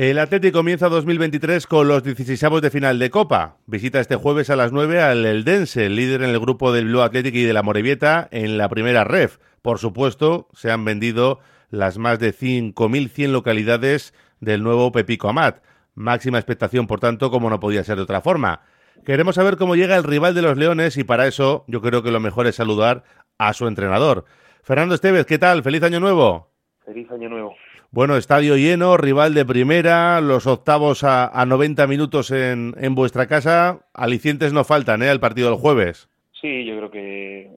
El Atlético comienza 2023 con los 16 de final de Copa. Visita este jueves a las 9 al Eldense, líder en el grupo del Blue Athletic y de la Morevieta en la primera ref. Por supuesto, se han vendido las más de 5.100 localidades del nuevo Pepico Amat. Máxima expectación, por tanto, como no podía ser de otra forma. Queremos saber cómo llega el rival de los Leones y para eso yo creo que lo mejor es saludar a su entrenador. Fernando Estevez, ¿qué tal? Feliz año nuevo. Feliz año nuevo. Bueno, estadio lleno, rival de primera, los octavos a, a 90 minutos en, en, vuestra casa. Alicientes no faltan, ¿eh? El partido del jueves. Sí, yo creo que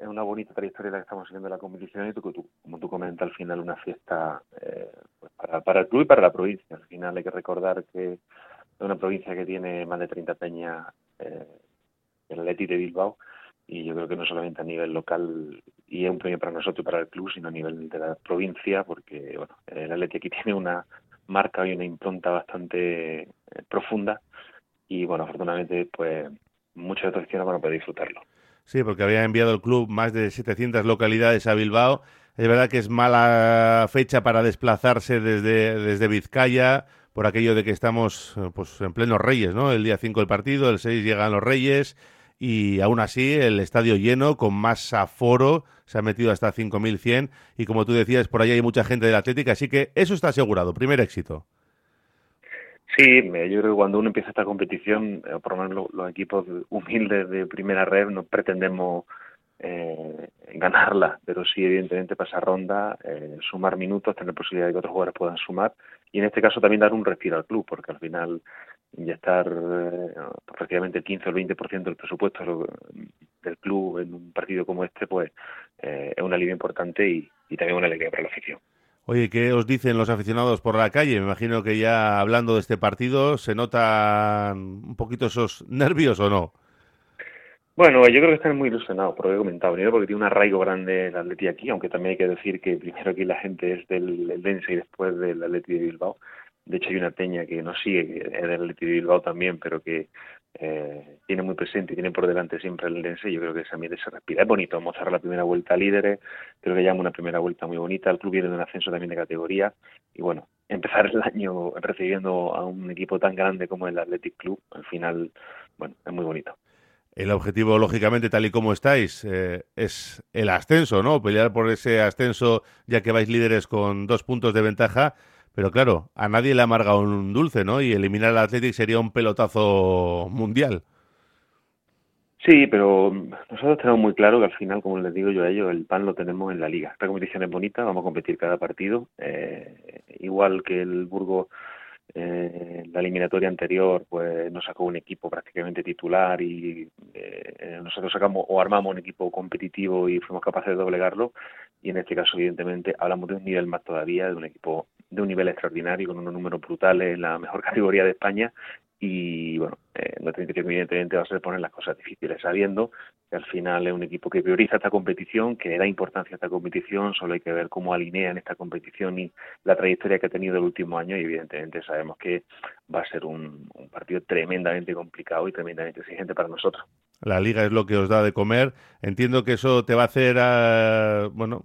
es una bonita trayectoria la que estamos siguiendo la competición y tú, tú, como tú comentas, al final una fiesta eh, pues para, para el club y para la provincia. Al final hay que recordar que es una provincia que tiene más de 30 peñas, eh, el Atleti de Bilbao, y yo creo que no solamente a nivel local y es un premio para nosotros y para el club, sino a nivel de la provincia, porque bueno, el Atleti aquí tiene una marca y una impronta bastante eh, profunda y bueno, afortunadamente pues muchos aficionados van a poder disfrutarlo. Sí, porque había enviado el club más de 700 localidades a Bilbao. Es verdad que es mala fecha para desplazarse desde, desde Vizcaya, por aquello de que estamos pues en plenos Reyes, ¿no? El día 5 el partido, el 6 llegan los Reyes y aún así el estadio lleno, con más aforo, se ha metido hasta 5.100 y como tú decías, por ahí hay mucha gente de la Atlética, así que eso está asegurado, primer éxito. Sí, yo creo que cuando uno empieza esta competición, eh, por lo menos los equipos humildes de primera red, no pretendemos eh, ganarla, pero sí, evidentemente, pasar ronda, eh, sumar minutos, tener posibilidad de que otros jugadores puedan sumar y en este caso también dar un respiro al club, porque al final inyectar eh, prácticamente el 15 o el 20% del presupuesto del club en un partido como este, pues eh, es un alivio importante y, y también una alegría para la afición. Oye, ¿qué os dicen los aficionados por la calle? Me imagino que ya hablando de este partido, ¿se notan un poquito esos nervios o no? Bueno, yo creo que están muy ilusionados, por lo que he comentado. Primero porque tiene un arraigo grande el Atleti aquí, aunque también hay que decir que primero aquí la gente es del, Dense y después del Atleti de Bilbao. De hecho, hay una peña que nos sigue, es del Atleti de Bilbao también, pero que eh, tiene muy presente y tiene por delante siempre el Dense. Yo creo que ese ambiente se respira. Es bonito, vamos a cerrar la primera vuelta líderes. Creo que llama una primera vuelta muy bonita. El club viene de un ascenso también de categoría. Y bueno, empezar el año recibiendo a un equipo tan grande como el Athletic Club, al final, bueno, es muy bonito. El objetivo, lógicamente, tal y como estáis, eh, es el ascenso, ¿no? Pelear por ese ascenso, ya que vais líderes con dos puntos de ventaja. Pero claro, a nadie le amarga un dulce, ¿no? Y eliminar al Athletic sería un pelotazo mundial. Sí, pero nosotros tenemos muy claro que al final, como les digo yo a ellos, el pan lo tenemos en la liga. Esta competición es bonita, vamos a competir cada partido. Eh, igual que el Burgos eh, la eliminatoria anterior pues nos sacó un equipo prácticamente titular y eh, nosotros sacamos o armamos un equipo competitivo y fuimos capaces de doblegarlo y en este caso evidentemente hablamos de un nivel más todavía de un equipo de un nivel extraordinario con unos números brutales en la mejor categoría de España. Y bueno, eh, nuestra intención evidentemente va a ser poner las cosas difíciles, sabiendo que al final es un equipo que prioriza esta competición, que da importancia a esta competición, solo hay que ver cómo alinean esta competición y la trayectoria que ha tenido el último año. Y evidentemente sabemos que va a ser un partido tremendamente complicado y tremendamente exigente para nosotros. La liga es lo que os da de comer. Entiendo que eso te va a hacer, uh, bueno,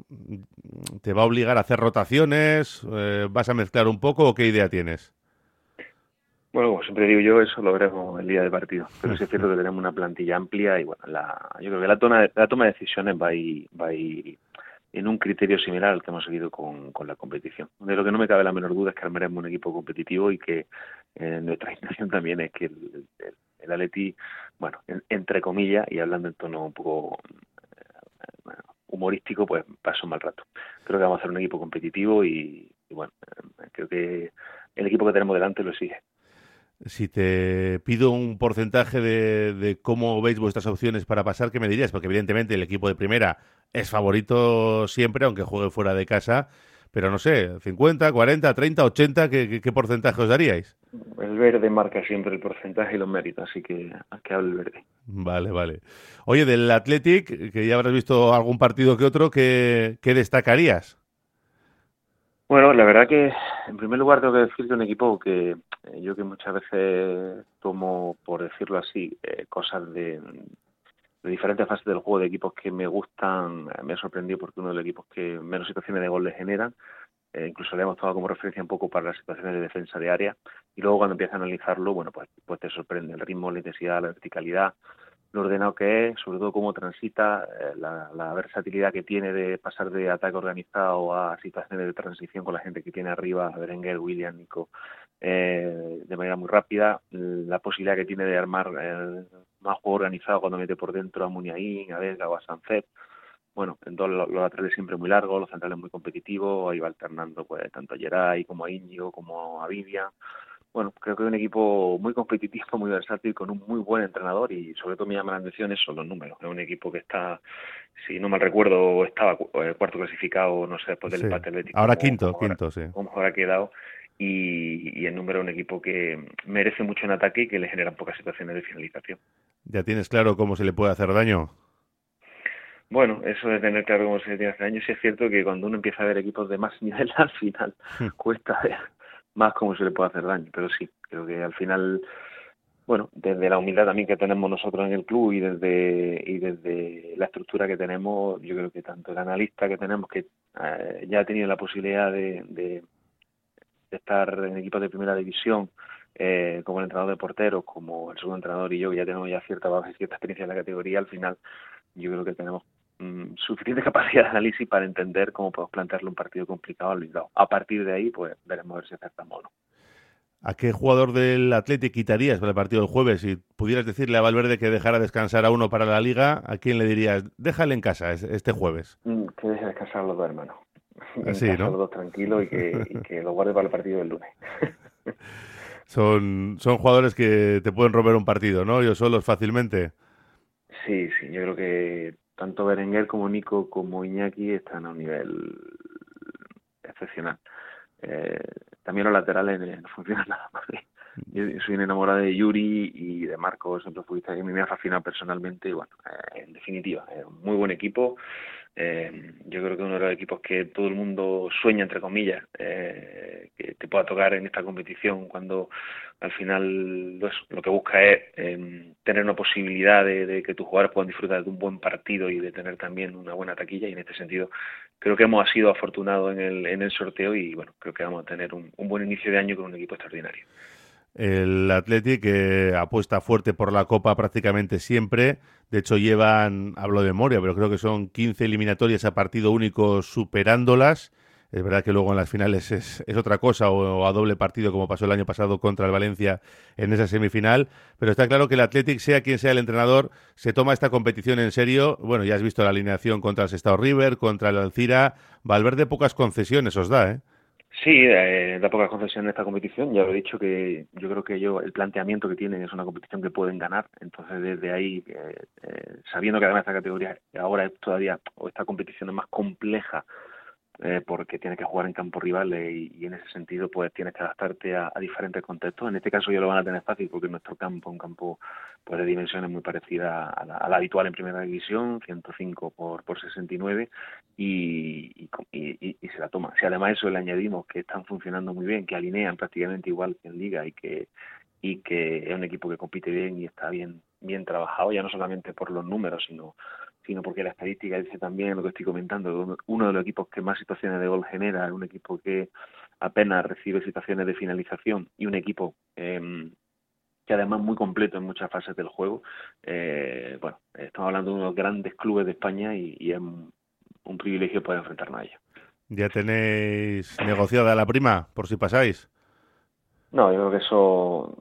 te va a obligar a hacer rotaciones, eh, vas a mezclar un poco o qué idea tienes? Bueno, como siempre digo yo, eso lo veremos el día del partido. Pero sí es cierto que tenemos una plantilla amplia y bueno, la, yo creo que la toma, de, la toma de decisiones va a, ir, va a ir en un criterio similar al que hemos seguido con, con la competición. De lo que no me cabe la menor duda es que armaremos un equipo competitivo y que eh, nuestra intención también es que el, el, el Atleti, bueno, en, entre comillas, y hablando en tono un poco eh, humorístico, pues pase un mal rato. Creo que vamos a hacer un equipo competitivo y, y bueno, eh, creo que el equipo que tenemos delante lo exige si te pido un porcentaje de, de, cómo veis vuestras opciones para pasar, ¿qué me dirías? Porque evidentemente el equipo de primera es favorito siempre, aunque juegue fuera de casa. Pero no sé, 50, 40, 30, 80, ¿qué, qué, qué porcentaje os daríais? El verde marca siempre el porcentaje y los méritos, así que a que hable el verde. Vale, vale. Oye, del Athletic, que ya habrás visto algún partido que otro, ¿qué, qué destacarías? Bueno, la verdad que en primer lugar tengo que decir que un equipo que eh, yo que muchas veces tomo, por decirlo así, eh, cosas de, de, diferentes fases del juego de equipos que me gustan, me ha sorprendido porque uno de los equipos que menos situaciones de gol le generan, eh, incluso le hemos tomado como referencia un poco para las situaciones de defensa de área, y luego cuando empiezas a analizarlo, bueno, pues, pues te sorprende el ritmo, la intensidad, la verticalidad, lo ordenado que es, sobre todo cómo transita, eh, la, versatilidad que tiene de pasar de ataque organizado a situaciones de transición con la gente que tiene arriba, Berenguer, William, Nico, eh, de manera muy rápida, la posibilidad que tiene de armar eh, más juego organizado cuando mete por dentro a Muniain, a Vega o a Sanzet. Bueno, en todos los, laterales siempre muy largos, los centrales muy competitivos, ahí va alternando pues tanto a Geray como a Íñigo como a Vivian bueno, creo que es un equipo muy competitivo, muy versátil, con un muy buen entrenador y sobre todo me llama la atención eso, los números. Es un equipo que está, si no mal recuerdo, estaba eh, cuarto clasificado, no sé, después del empate atlético. Ahora quinto, quinto, sí. Como mejor ha quedado. Y, y el número es un equipo que merece mucho en ataque y que le generan pocas situaciones de finalización. ¿Ya tienes claro cómo se le puede hacer daño? Bueno, eso de tener claro cómo se le tiene hacer daño, sí es cierto que cuando uno empieza a ver equipos de más nivel, al final hmm. cuesta ver más cómo se le puede hacer daño. Pero sí, creo que al final, bueno, desde la humildad también que tenemos nosotros en el club y desde, y desde la estructura que tenemos, yo creo que tanto el analista que tenemos, que eh, ya ha tenido la posibilidad de, de, estar en equipos de primera división, eh, como el entrenador de porteros, como el segundo entrenador y yo, que ya tenemos ya cierta base, cierta experiencia en la categoría, al final yo creo que tenemos Mm, suficiente capacidad de análisis para entender cómo podemos plantearle un partido complicado al Bilbao. A partir de ahí, pues veremos a ver si acertamos o no. ¿A qué jugador del Atlético quitarías para el partido del jueves? Si pudieras decirle a Valverde que dejara descansar a uno para la Liga, ¿a quién le dirías, déjale en casa este jueves? Mm, que deje descansar a los dos hermanos. Así, ¿no? Los dos tranquilos y que, y que lo guarde para el partido del lunes. son, son jugadores que te pueden romper un partido, ¿no? Yo solos fácilmente. Sí, sí, yo creo que tanto Berenguer como Nico como Iñaki están a un nivel excepcional. Eh, también los laterales no funcionan nada más. Yo soy enamorado de Yuri y de Marcos, fuiste que me ha fascinado personalmente y bueno, eh, en definitiva, es un muy buen equipo. Eh, yo creo que uno de los equipos que todo el mundo sueña, entre comillas, eh, que te pueda tocar en esta competición cuando al final lo que busca es em, tener una posibilidad de, que tus jugadores puedan disfrutar de un buen partido y de tener también una buena taquilla y en este sentido creo que hemos sido afortunados en el, en el sorteo y bueno, creo que vamos a tener un buen inicio de año con un equipo extraordinario. El Athletic apuesta fuerte por la Copa prácticamente siempre. De hecho, llevan, hablo de memoria, pero creo que son 15 eliminatorias a partido único superándolas. Es verdad que luego en las finales es, otra cosa o, a doble partido como pasó el año pasado contra el Valencia en esa semifinal, pero está claro que el Athletic, sea quien sea el entrenador, se toma esta competición en serio. Bueno, ya has visto la alineación contra el Estado River, contra el Alcira. Valverde pocas concesiones os da, ¿eh? Sí, eh, da pocas concesiones en esta competición. Ya lo he dicho que yo creo que yo el planteamiento que tienen es una competición que pueden ganar. Entonces, desde ahí, eh, eh, sabiendo que además esta categoría ahora es todavía, o esta competición es más compleja eh, porque tienes que jugar en campo rival y, en ese sentido pues tienes que adaptarte a, diferentes contextos. En este caso ya lo van a tener fácil porque nuestro campo es un campo pues de dimensiones muy parecida a la, habitual en primera división, 105 por, por 69 y, y, y, se la toma. Si además eso le añadimos que están funcionando muy bien, que alinean prácticamente igual que en liga y que y que es un equipo que compite bien y está bien bien trabajado ya no solamente por los números sino sino porque la estadística dice también lo que estoy comentando, uno de los equipos que más situaciones de gol genera, un equipo que apenas recibe situaciones de finalización y un equipo eh, que además muy completo en muchas fases del juego. Eh, bueno, estamos hablando de unos grandes clubes de España y, es un, privilegio poder enfrentarnos a ellos. ¿Ya tenéis negociada la prima, por si pasáis? No, yo creo que eso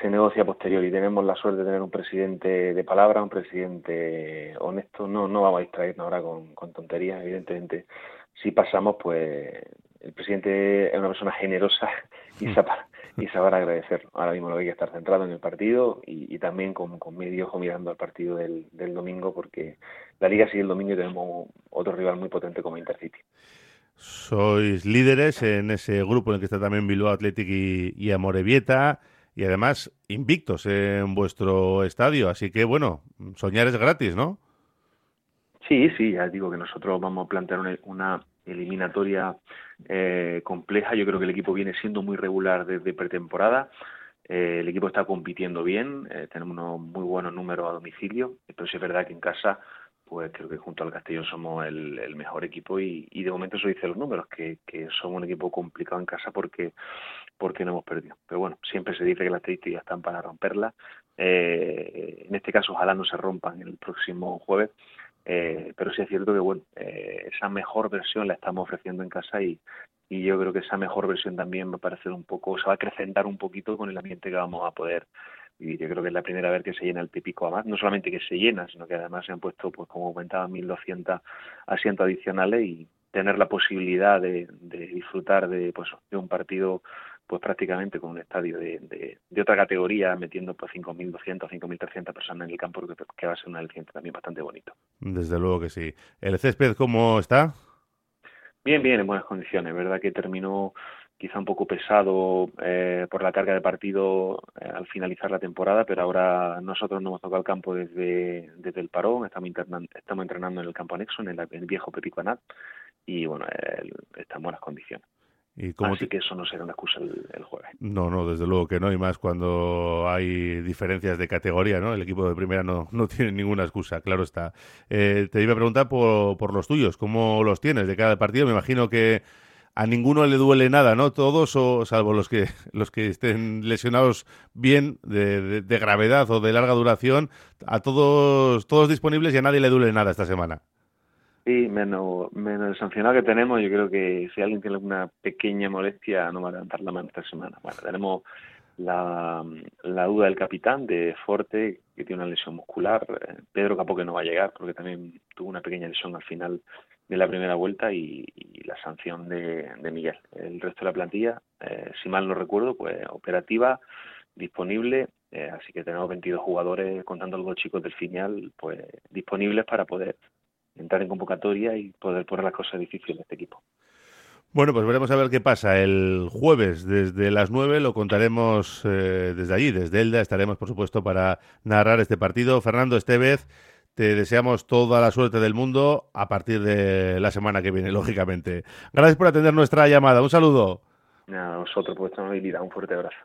se, negocia posterior y tenemos la suerte de tener un presidente de palabra, un presidente honesto. No, no vamos a distraernos ahora con, con tonterías, evidentemente. Si pasamos, pues el presidente es una persona generosa y, sabrá, y sabrá agradecer. Ahora mismo lo hay que estar centrado en el partido y, también con, con medio ojo mirando al partido del, del domingo, porque la liga sigue el domingo y tenemos otro rival muy potente como Intercity. Sois líderes en ese grupo en el que está también Bilbao Athletic y, y Amorebieta y además invictos en vuestro estadio. Así que bueno, soñar es gratis, ¿no? Sí, sí, ya digo que nosotros vamos a plantear una, eliminatoria eh, compleja. Yo creo que el equipo viene siendo muy regular desde pretemporada. Eh, el equipo está compitiendo bien, eh, tenemos unos muy buenos números a domicilio, pero sí es verdad que en casa pues creo que junto al Castellón somos el, mejor equipo y, de momento eso dice los números, que, que somos un equipo complicado en casa porque porque no hemos perdido. Pero bueno, siempre se dice que las estadísticas están para romperlas. Eh, en este caso, ojalá no se rompan el próximo jueves, eh, pero sí es cierto que bueno, eh, esa mejor versión la estamos ofreciendo en casa y, y yo creo que esa mejor versión también va a parecer un poco, se va a acrecentar un poquito con el ambiente que vamos a poder y yo creo que es la primera vez que se llena el típico más, no solamente que se llena, sino que además se han puesto, pues como comentaba, 1.200 asientos adicionales y tener la posibilidad de, disfrutar de, pues, de un partido pues prácticamente con un estadio de, de, otra categoría, metiendo pues 5.200, 5.300 personas en el campo, que, que va a ser un aliciente también bastante bonito. Desde luego que sí. ¿El césped cómo está? Bien, bien, en buenas condiciones. verdad que terminó quizá un poco pesado eh, por la carga de partido eh, al finalizar la temporada, pero ahora nosotros no hemos tocado el campo desde, desde el parón, estamos, estamos entrenando en el campo anexo, en el, viejo Pepico Anat, y bueno, está en buenas condiciones. ¿Y Así que eso no será una excusa el, jueves. No, no, desde luego que no, y más cuando hay diferencias de categoría, ¿no? El equipo de primera no, no tiene ninguna excusa, claro está. Eh, te iba a preguntar por, por los tuyos, ¿cómo los tienes de cada partido? Me imagino que a ninguno le duele nada, ¿no? Todos, o salvo los que los que estén lesionados bien de, de, gravedad o de larga duración, a todos todos disponibles y a nadie le duele nada esta semana. Sí, menos, menos el sancionado que tenemos, yo creo que si alguien tiene alguna pequeña molestia no va a levantar la mano esta semana. Bueno, tenemos la, la duda del capitán de Forte, que tiene una lesión muscular. Eh, Pedro Capó que no va a llegar porque también tuvo una pequeña lesión al final de la primera vuelta y, la sanción de, de, Miguel. El resto de la plantilla, eh, si mal no recuerdo, pues operativa, disponible, eh, así que tenemos 22 jugadores, contando los dos chicos del final, pues disponibles para poder entrar en convocatoria y poder poner las cosas difíciles de este equipo. Bueno, pues veremos a ver qué pasa. El jueves desde las 9 lo contaremos eh, desde allí, desde Elda. Estaremos, por supuesto, para narrar este partido. Fernando Estevez, te deseamos toda la suerte del mundo a partir de la semana que viene, lógicamente. Gracias por atender nuestra llamada. Un saludo. A vosotros por vuestra amabilidad. Un fuerte abrazo.